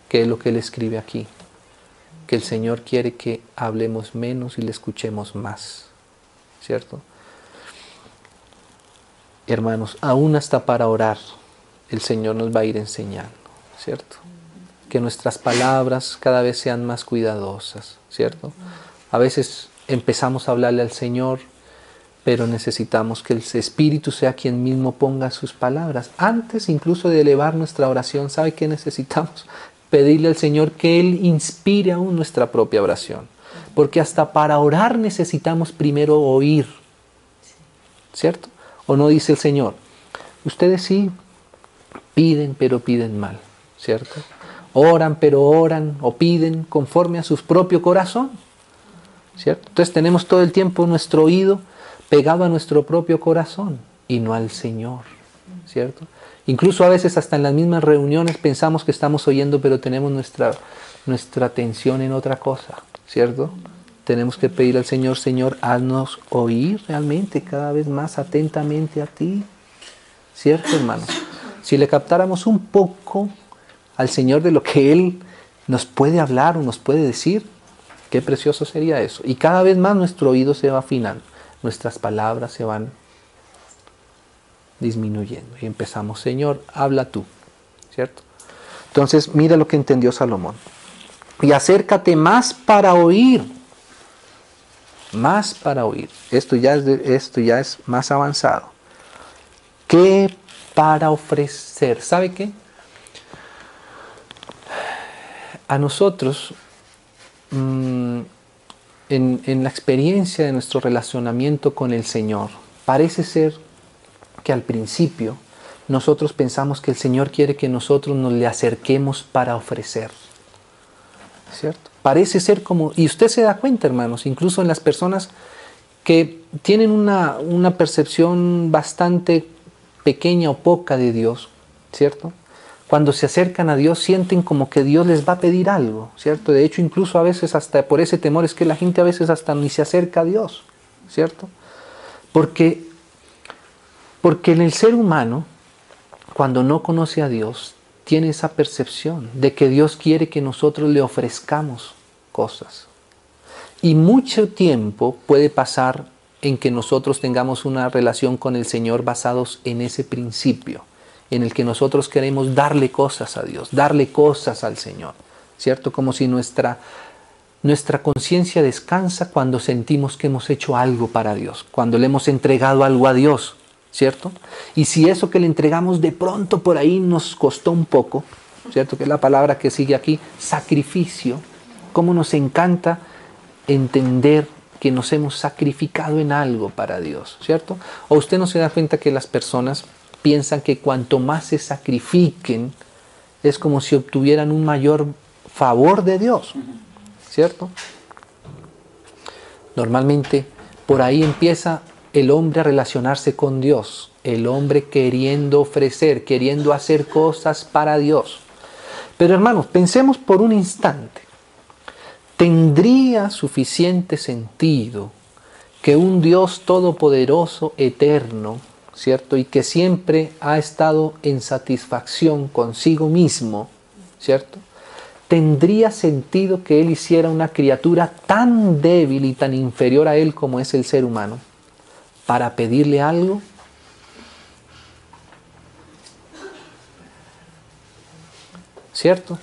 que es lo que él escribe aquí, que el Señor quiere que hablemos menos y le escuchemos más, ¿cierto? Hermanos, aún hasta para orar, el Señor nos va a ir enseñando, ¿cierto? Que nuestras palabras cada vez sean más cuidadosas, ¿cierto? A veces empezamos a hablarle al Señor, pero necesitamos que el Espíritu sea quien mismo ponga sus palabras. Antes incluso de elevar nuestra oración, ¿sabe qué necesitamos? Pedirle al Señor que Él inspire aún nuestra propia oración. Porque hasta para orar necesitamos primero oír, ¿cierto? ¿O no dice el Señor? Ustedes sí piden, pero piden mal, ¿cierto? Oran, pero oran o piden conforme a su propio corazón. ¿Cierto? Entonces tenemos todo el tiempo nuestro oído pegado a nuestro propio corazón y no al Señor. ¿Cierto? Incluso a veces hasta en las mismas reuniones pensamos que estamos oyendo, pero tenemos nuestra, nuestra atención en otra cosa. ¿Cierto? Tenemos que pedir al Señor, Señor, haznos oír realmente cada vez más atentamente a ti. ¿Cierto, hermano? Si le captáramos un poco al Señor de lo que Él nos puede hablar o nos puede decir. Qué precioso sería eso. Y cada vez más nuestro oído se va afinando, nuestras palabras se van disminuyendo. Y empezamos, Señor, habla tú, ¿cierto? Entonces, mira lo que entendió Salomón. Y acércate más para oír. Más para oír. Esto ya es, esto ya es más avanzado. ¿Qué para ofrecer? ¿Sabe qué? A nosotros, mm, en, la experiencia de nuestro relacionamiento con el Señor, parece ser que al principio nosotros pensamos que el Señor quiere que nosotros nos le acerquemos para ofrecer. ¿Cierto? Parece ser como, y usted se da cuenta, hermanos, incluso en las personas que tienen una, una percepción bastante pequeña o poca de Dios, ¿cierto? Cuando se acercan a Dios sienten como que Dios les va a pedir algo, ¿cierto? De hecho, incluso a veces hasta por ese temor es que la gente a veces hasta ni se acerca a Dios, ¿cierto? Porque, porque en el ser humano, cuando no conoce a Dios, tiene esa percepción de que Dios quiere que nosotros le ofrezcamos cosas. Y mucho tiempo puede pasar en que nosotros tengamos una relación con el Señor basados en ese principio en el que nosotros queremos darle cosas a Dios, darle cosas al Señor, ¿cierto? Como si nuestra, nuestra conciencia descansa cuando sentimos que hemos hecho algo para Dios, cuando le hemos entregado algo a Dios, ¿cierto? Y si eso que le entregamos de pronto por ahí nos costó un poco, ¿cierto? Que es la palabra que sigue aquí, sacrificio, cómo nos encanta entender que nos hemos sacrificado en algo para Dios, ¿cierto? O usted no se da cuenta que las personas piensan que cuanto más se sacrifiquen, es como si obtuvieran un mayor favor de Dios, ¿cierto? Normalmente por ahí empieza el hombre a relacionarse con Dios, el hombre queriendo ofrecer, queriendo hacer cosas para Dios. Pero hermanos, pensemos por un instante, ¿tendría suficiente sentido que un Dios todopoderoso, eterno, ¿cierto? Y que siempre ha estado en satisfacción consigo mismo, ¿cierto? ¿Tendría sentido que Él hiciera una criatura tan débil y tan inferior a Él como es el ser humano para pedirle algo? ¿Cierto?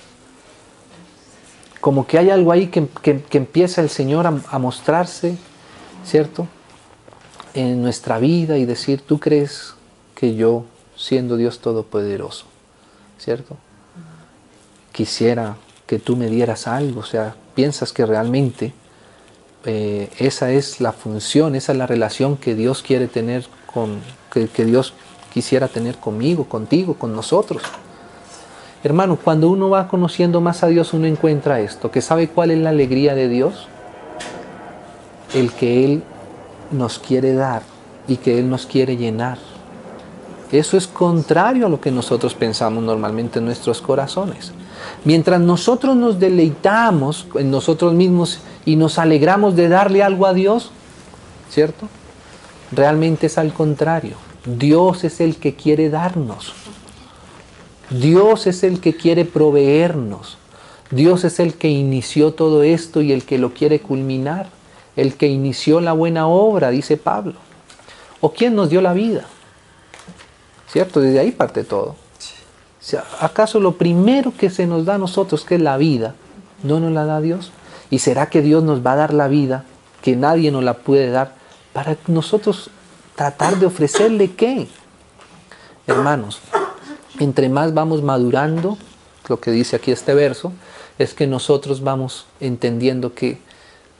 Como que hay algo ahí que, empieza el Señor a mostrarse, ¿cierto? En nuestra vida y decir, tú crees que yo, siendo Dios Todopoderoso, ¿cierto? Quisiera que tú me dieras algo, o sea, piensas que realmente eh, esa es la función, esa es la relación que Dios quiere tener con, que, que Dios quisiera tener conmigo, contigo, con nosotros. Hermano, cuando uno va conociendo más a Dios, uno encuentra esto, que sabe cuál es la alegría de Dios, el que Él nos quiere dar y que Él nos quiere llenar. Eso es contrario a lo que nosotros pensamos normalmente en nuestros corazones. Mientras nosotros nos deleitamos en nosotros mismos y nos alegramos de darle algo a Dios, ¿cierto? Realmente es al contrario. Dios es el que quiere darnos. Dios es el que quiere proveernos. Dios es el que inició todo esto y el que lo quiere culminar el que inició la buena obra, dice Pablo. ¿O quién nos dio la vida? ¿Cierto? Desde ahí parte todo. ¿Acaso lo primero que se nos da a nosotros, que es la vida, no nos la da Dios? ¿Y será que Dios nos va a dar la vida, que nadie nos la puede dar, para nosotros tratar de ofrecerle qué? Hermanos, entre más vamos madurando, lo que dice aquí este verso, es que nosotros vamos entendiendo que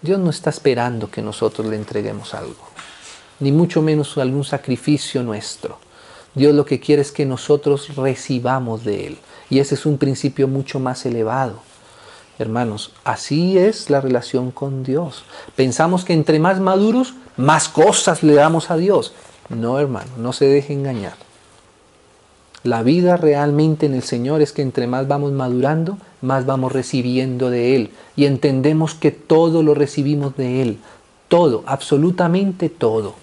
Dios no está esperando que nosotros le entreguemos algo, ni mucho menos algún sacrificio nuestro. Dios lo que quiere es que nosotros recibamos de Él. Y ese es un principio mucho más elevado. Hermanos, así es la relación con Dios. Pensamos que entre más maduros, más cosas le damos a Dios. No, hermano, no se deje engañar. La vida realmente en el Señor es que entre más vamos madurando, más vamos recibiendo de Él. Y entendemos que todo lo recibimos de Él. Todo, absolutamente todo.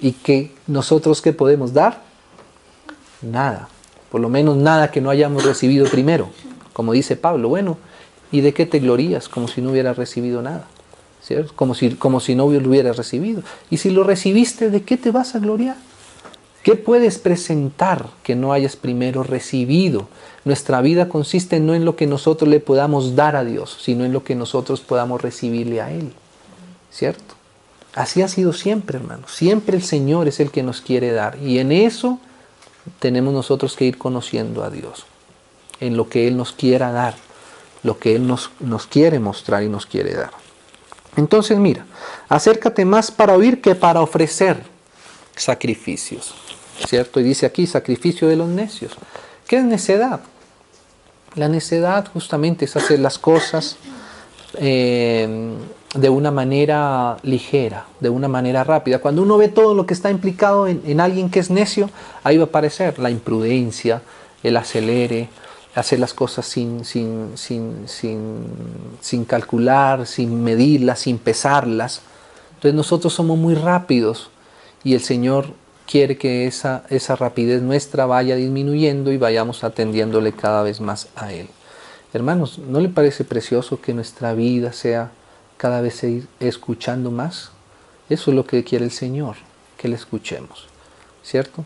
¿Y que nosotros qué podemos dar? Nada. Por lo menos nada que no hayamos recibido primero. Como dice Pablo, bueno, ¿y de qué te glorías? Como si no hubieras recibido nada. Como, si, como si no lo hubieras recibido. Y si lo recibiste, ¿de qué te vas a gloriar? ¿Qué puedes presentar que no hayas primero recibido? Nuestra vida consiste no en lo que nosotros le podamos dar a Dios, sino en lo que nosotros podamos recibirle a Él. ¿Cierto? Así ha sido siempre, hermano. Siempre el Señor es el que nos quiere dar. Y en eso tenemos nosotros que ir conociendo a Dios. En lo que Él nos quiera dar. Lo que Él nos, nos quiere mostrar y nos quiere dar. Entonces mira, acércate más para oír que para ofrecer sacrificios. ¿Cierto? Y dice aquí, sacrificio de los necios. ¿Qué es necedad? La necedad justamente es hacer las cosas eh, de una manera ligera, de una manera rápida. Cuando uno ve todo lo que está implicado en, alguien que es necio, ahí va a aparecer la imprudencia, el acelere, hacer las cosas sin, sin, sin, sin, calcular, sin medirlas, sin pesarlas. Entonces nosotros somos muy rápidos y el Señor quiere que esa, esa rapidez nuestra vaya disminuyendo y vayamos atendiéndole cada vez más a Él. Hermanos, ¿no le parece precioso que nuestra vida sea cada vez ir escuchando más? Eso es lo que quiere el Señor, que le escuchemos, ¿cierto?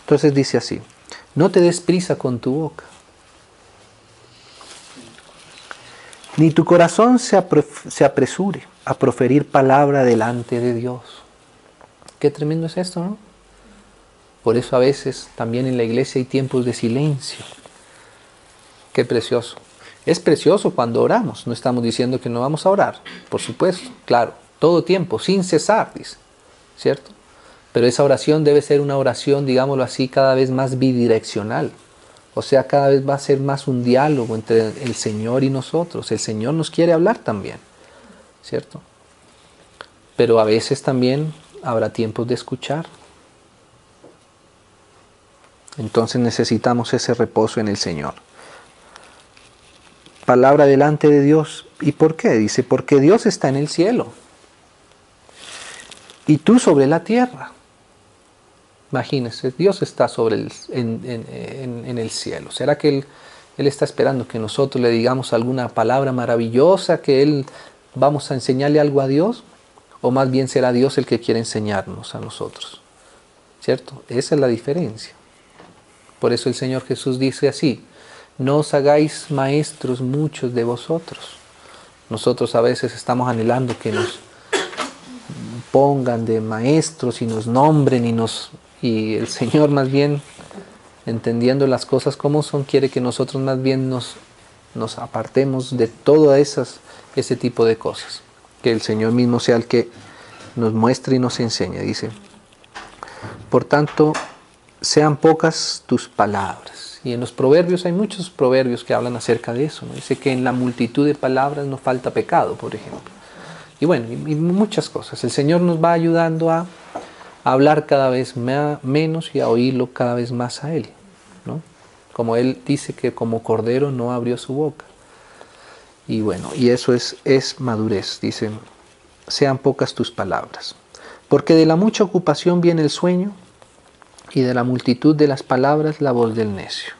Entonces dice así, no te des prisa con tu boca, ni tu corazón se, apresure a proferir palabra delante de Dios. Qué tremendo es esto, ¿no? Por eso a veces también en la iglesia hay tiempos de silencio. Qué precioso. Es precioso cuando oramos, no estamos diciendo que no vamos a orar, por supuesto, claro, todo tiempo, sin cesar, dice, ¿cierto? Pero esa oración debe ser una oración, digámoslo así, cada vez más bidireccional. O sea, cada vez va a ser más un diálogo entre el Señor y nosotros. El Señor nos quiere hablar también, ¿cierto? Pero a veces también habrá tiempos de escuchar. Entonces necesitamos ese reposo en el Señor. Palabra delante de Dios. ¿Y por qué? Dice, porque Dios está en el cielo. Y tú sobre la tierra. Imagínense, Dios está sobre el, en, el cielo. ¿Será que él, él, está esperando que nosotros le digamos alguna palabra maravillosa, que Él vamos a enseñarle algo a Dios? ¿O más bien será Dios el que quiere enseñarnos a nosotros? ¿Cierto? Esa es la diferencia. Por eso el Señor Jesús dice así, no os hagáis maestros muchos de vosotros. Nosotros a veces estamos anhelando que nos pongan de maestros y nos nombren y nos y el Señor más bien, entendiendo las cosas como son, quiere que nosotros más bien nos, nos apartemos de todo esas, ese tipo de cosas. Que el Señor mismo sea el que nos muestre y nos enseñe. Dice, por tanto, sean pocas tus palabras. Y en los proverbios hay muchos proverbios que hablan acerca de eso. Dice que en la multitud de palabras no falta pecado, por ejemplo. Y bueno, y muchas cosas. El Señor nos va ayudando a hablar cada vez menos y a oírlo cada vez más a Él. ¿no? Como Él dice que como cordero no abrió su boca. Y bueno, y eso es, es madurez. Dice, sean pocas tus palabras. Porque de la mucha ocupación viene el sueño y de la multitud de las palabras la voz del necio.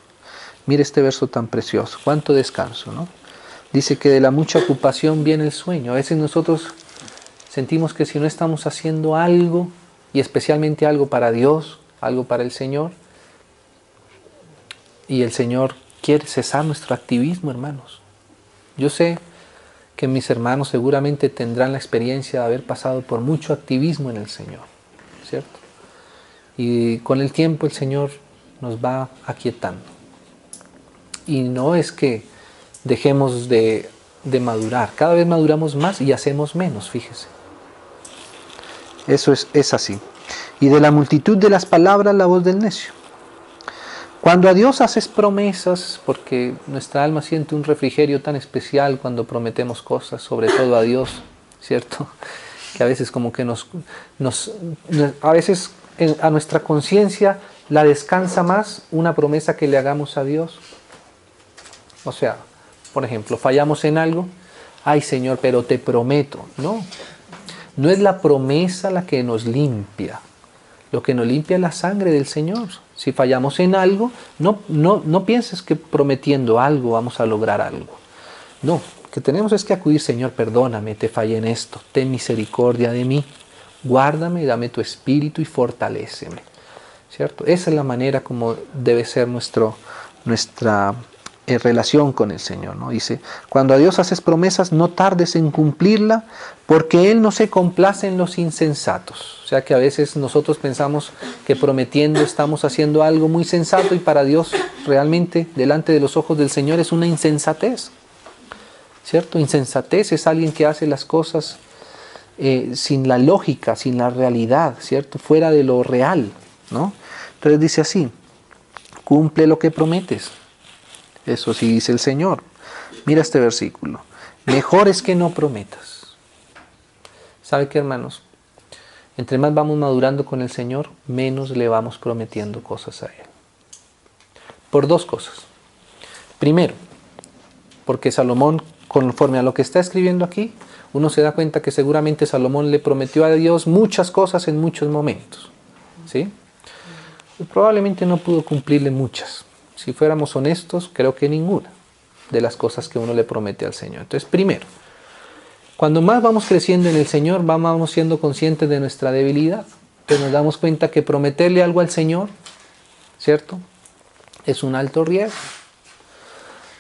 Mire este verso tan precioso. Cuánto descanso, ¿no? Dice que de la mucha ocupación viene el sueño. A veces nosotros sentimos que si no estamos haciendo algo, y especialmente algo para Dios, algo para el Señor. Y el Señor quiere cesar nuestro activismo, hermanos. Yo sé que mis hermanos seguramente tendrán la experiencia de haber pasado por mucho activismo en el Señor, ¿cierto? Y con el tiempo el Señor nos va aquietando. Y no es que dejemos de, de madurar, cada vez maduramos más y hacemos menos, fíjese. Eso es, es así. Y de la multitud de las palabras la voz del necio. Cuando a Dios haces promesas, porque nuestra alma siente un refrigerio tan especial cuando prometemos cosas, sobre todo a Dios, ¿cierto? Que a veces como que nos, a veces a nuestra conciencia la descansa más una promesa que le hagamos a Dios. O sea, por ejemplo, fallamos en algo, ay Señor, pero te prometo, no, no es la promesa la que nos limpia. Lo que nos limpia la sangre del Señor. Si fallamos en algo, no, no, no pienses que prometiendo algo vamos a lograr algo. No, que tenemos es que acudir, Señor, perdóname, te fallé en esto, ten misericordia de mí, guárdame, dame tu espíritu y fortaléceme. ¿Cierto? Esa es la manera como debe ser nuestro, nuestra en relación con el Señor. ¿no? Dice, cuando a Dios haces promesas, no tardes en cumplirla, porque Él no se complace en los insensatos. O sea que a veces nosotros pensamos que prometiendo estamos haciendo algo muy sensato y para Dios realmente delante de los ojos del Señor es una insensatez. ¿Cierto? Insensatez es alguien que hace las cosas eh, sin la lógica, sin la realidad, ¿cierto? Fuera de lo real, ¿no? Entonces dice así, cumple lo que prometes eso sí dice el Señor. Mira este versículo. Mejor es que no prometas. ¿Sabe qué, hermanos? Entre más vamos madurando con el Señor, menos le vamos prometiendo cosas a Él. Por dos cosas. Primero, porque Salomón, conforme a lo que está escribiendo aquí, uno se da cuenta que seguramente Salomón le prometió a Dios muchas cosas en muchos momentos. ¿sí? Y probablemente no pudo cumplirle muchas. Si fuéramos honestos, creo que ninguna de las cosas que uno le promete al Señor. Entonces, primero, cuando más vamos creciendo en el Señor, vamos siendo conscientes de nuestra debilidad. Entonces nos damos cuenta que prometerle algo al Señor, ¿cierto? Es un alto riesgo.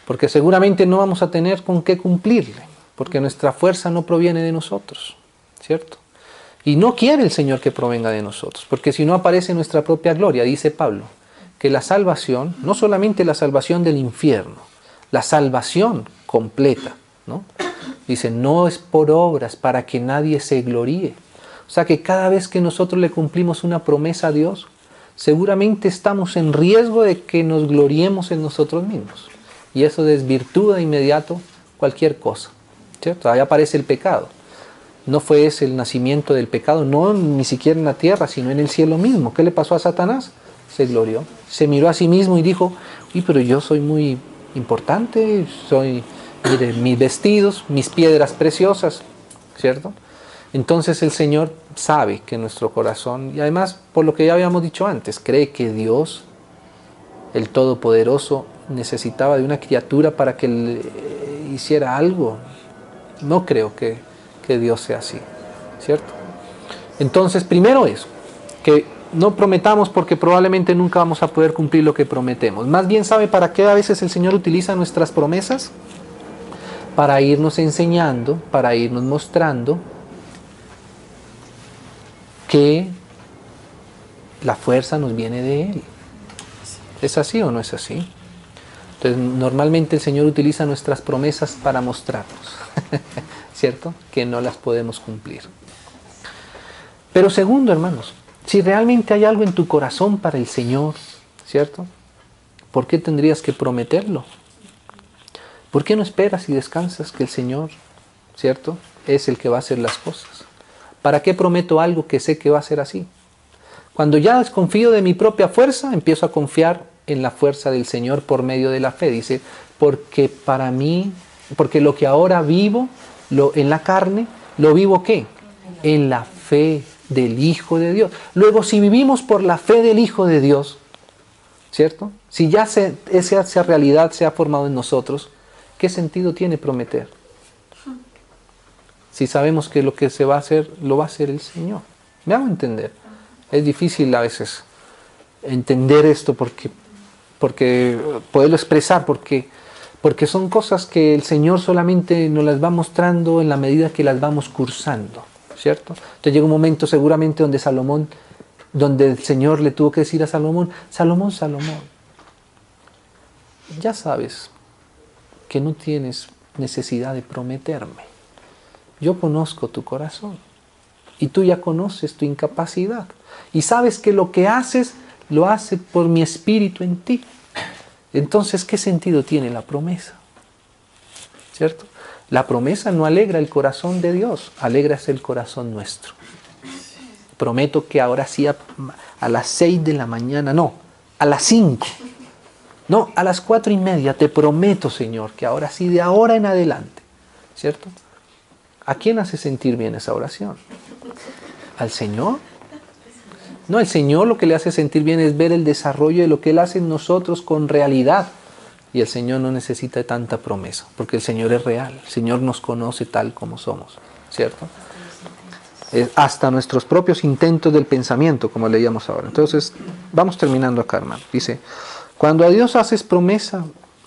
Porque seguramente no vamos a tener con qué cumplirle, porque nuestra fuerza no proviene de nosotros, ¿cierto? Y no quiere el Señor que provenga de nosotros, porque si no aparece nuestra propia gloria, dice Pablo, que la salvación, no solamente la salvación del infierno, la salvación completa, ¿no? Dice, no es por obras para que nadie se gloríe. O sea que cada vez que nosotros le cumplimos una promesa a Dios, seguramente estamos en riesgo de que nos gloriemos en nosotros mismos. Y eso desvirtúa de inmediato cualquier cosa. ¿cierto? Ahí aparece el pecado. No fue ese el nacimiento del pecado, no ni siquiera en la tierra, sino en el cielo mismo. ¿Qué le pasó a Satanás? Se glorió. Se miró a sí mismo y dijo, uy, pero yo soy muy importante, soy, mis vestidos, mis piedras preciosas, ¿cierto? Entonces el Señor sabe que nuestro corazón, y además por lo que ya habíamos dicho antes, cree que Dios, el Todopoderoso, necesitaba de una criatura para que le hiciera algo. No creo que, que Dios sea así, ¿cierto? Entonces, primero eso, que no prometamos porque probablemente nunca vamos a poder cumplir lo que prometemos. Más bien sabe para qué a veces el Señor utiliza nuestras promesas. Para irnos enseñando, para irnos mostrando que la fuerza nos viene de Él. ¿Es así o no es así? Entonces, normalmente el Señor utiliza nuestras promesas para mostrarnos, ¿cierto? Que no las podemos cumplir. Pero segundo, hermanos, si realmente hay algo en tu corazón para el Señor, ¿cierto? ¿Por qué tendrías que prometerlo? ¿Por qué no esperas y descansas que el Señor, ¿cierto? Es el que va a hacer las cosas. ¿Para qué prometo algo que sé que va a ser así? Cuando ya desconfío de mi propia fuerza, empiezo a confiar en la fuerza del Señor por medio de la fe. Dice, porque para mí, porque lo que ahora vivo lo, en la carne, lo vivo qué? En la fe del Hijo de Dios. Luego, si vivimos por la fe del Hijo de Dios, ¿cierto? Si ya esa, esa realidad se ha formado en nosotros, ¿qué sentido tiene prometer? Si sabemos que lo que se va a hacer, lo va a hacer el Señor. ¿Me hago entender? Es difícil a veces entender esto porque, porque poderlo expresar, porque, porque son cosas que el Señor solamente nos las va mostrando en la medida que las vamos cursando. ¿Cierto? Entonces llega un momento seguramente donde Salomón, donde el Señor le tuvo que decir a Salomón, Salomón, Salomón, ya sabes que no tienes necesidad de prometerme. Yo conozco tu corazón y tú ya conoces tu incapacidad y sabes que lo que haces lo hace por mi espíritu en ti. Entonces, ¿qué sentido tiene la promesa? ¿Cierto? La promesa no alegra el corazón de Dios, alegra el corazón nuestro. Prometo que ahora sí a, las seis de la mañana, no, a las cinco, no, a las cuatro y media, te prometo, Señor, que ahora sí, de ahora en adelante, ¿cierto? ¿A quién hace sentir bien esa oración? ¿Al Señor? No, el Señor lo que le hace sentir bien es ver el desarrollo de lo que Él hace en nosotros con realidad. Y el Señor no necesita tanta promesa, porque el Señor es real, el Señor nos conoce tal como somos, ¿cierto? hasta nuestros propios intentos del pensamiento, como leíamos ahora. Entonces, vamos terminando acá, hermano. Dice, cuando a Dios haces promesa,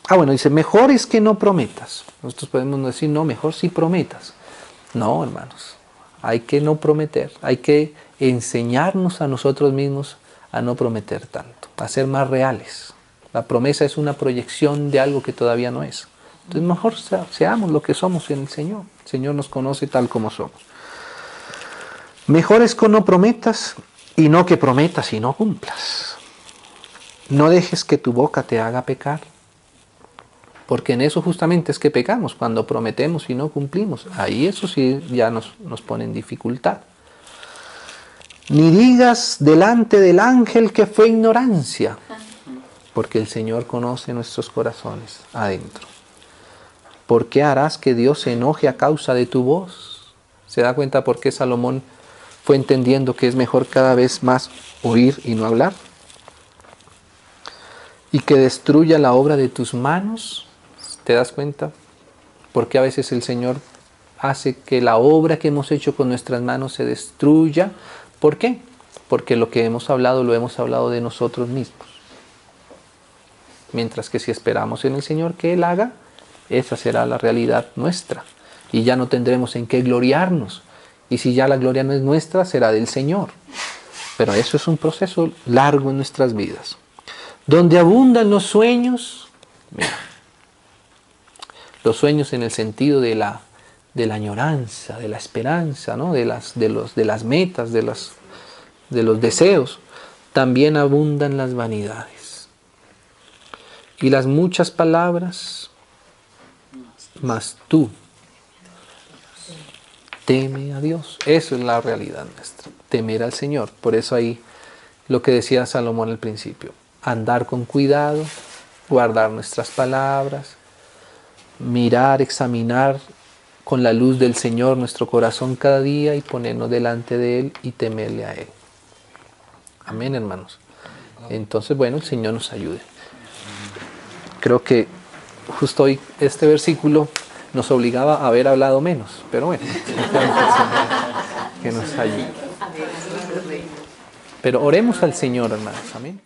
ah, bueno, dice, mejor es que no prometas. Nosotros podemos decir, no, mejor si prometas. No, hermanos, hay que no prometer, hay que enseñarnos a nosotros mismos a no prometer tanto, a ser más reales. La promesa es una proyección de algo que todavía no es. Entonces mejor seamos lo que somos en el Señor. El Señor nos conoce tal como somos. Mejor es que no prometas y no que prometas y no cumplas. No dejes que tu boca te haga pecar. Porque en eso justamente es que pecamos, cuando prometemos y no cumplimos. Ahí eso sí ya nos, nos pone en dificultad. Ni digas delante del ángel que fue ignorancia porque el Señor conoce nuestros corazones adentro. ¿Por qué harás que Dios se enoje a causa de tu voz? ¿Se da cuenta por qué Salomón fue entendiendo que es mejor cada vez más oír y no hablar? Y que destruya la obra de tus manos. ¿Te das cuenta? Porque a veces el Señor hace que la obra que hemos hecho con nuestras manos se destruya. ¿Por qué? Porque lo que hemos hablado lo hemos hablado de nosotros mismos. Mientras que si esperamos en el Señor que Él haga, esa será la realidad nuestra. Y ya no tendremos en qué gloriarnos. Y si ya la gloria no es nuestra, será del Señor. Pero eso es un proceso largo en nuestras vidas. Donde abundan los sueños, los sueños en el sentido de la, de la añoranza, de la esperanza, ¿no? de, las, de, los, de las metas, de, las, de los deseos, también abundan las vanidades. Y las muchas palabras, más tú, teme a Dios. Eso es la realidad nuestra, temer al Señor. Por eso ahí lo que decía Salomón al principio, andar con cuidado, guardar nuestras palabras, mirar, examinar con la luz del Señor nuestro corazón cada día y ponernos delante de Él y temerle a Él. Amén, hermanos. Entonces, bueno, el Señor nos ayude. Creo que justo hoy este versículo nos obligaba a haber hablado menos, pero bueno, que nos ayude. Pero oremos al Señor, hermanos. Amén.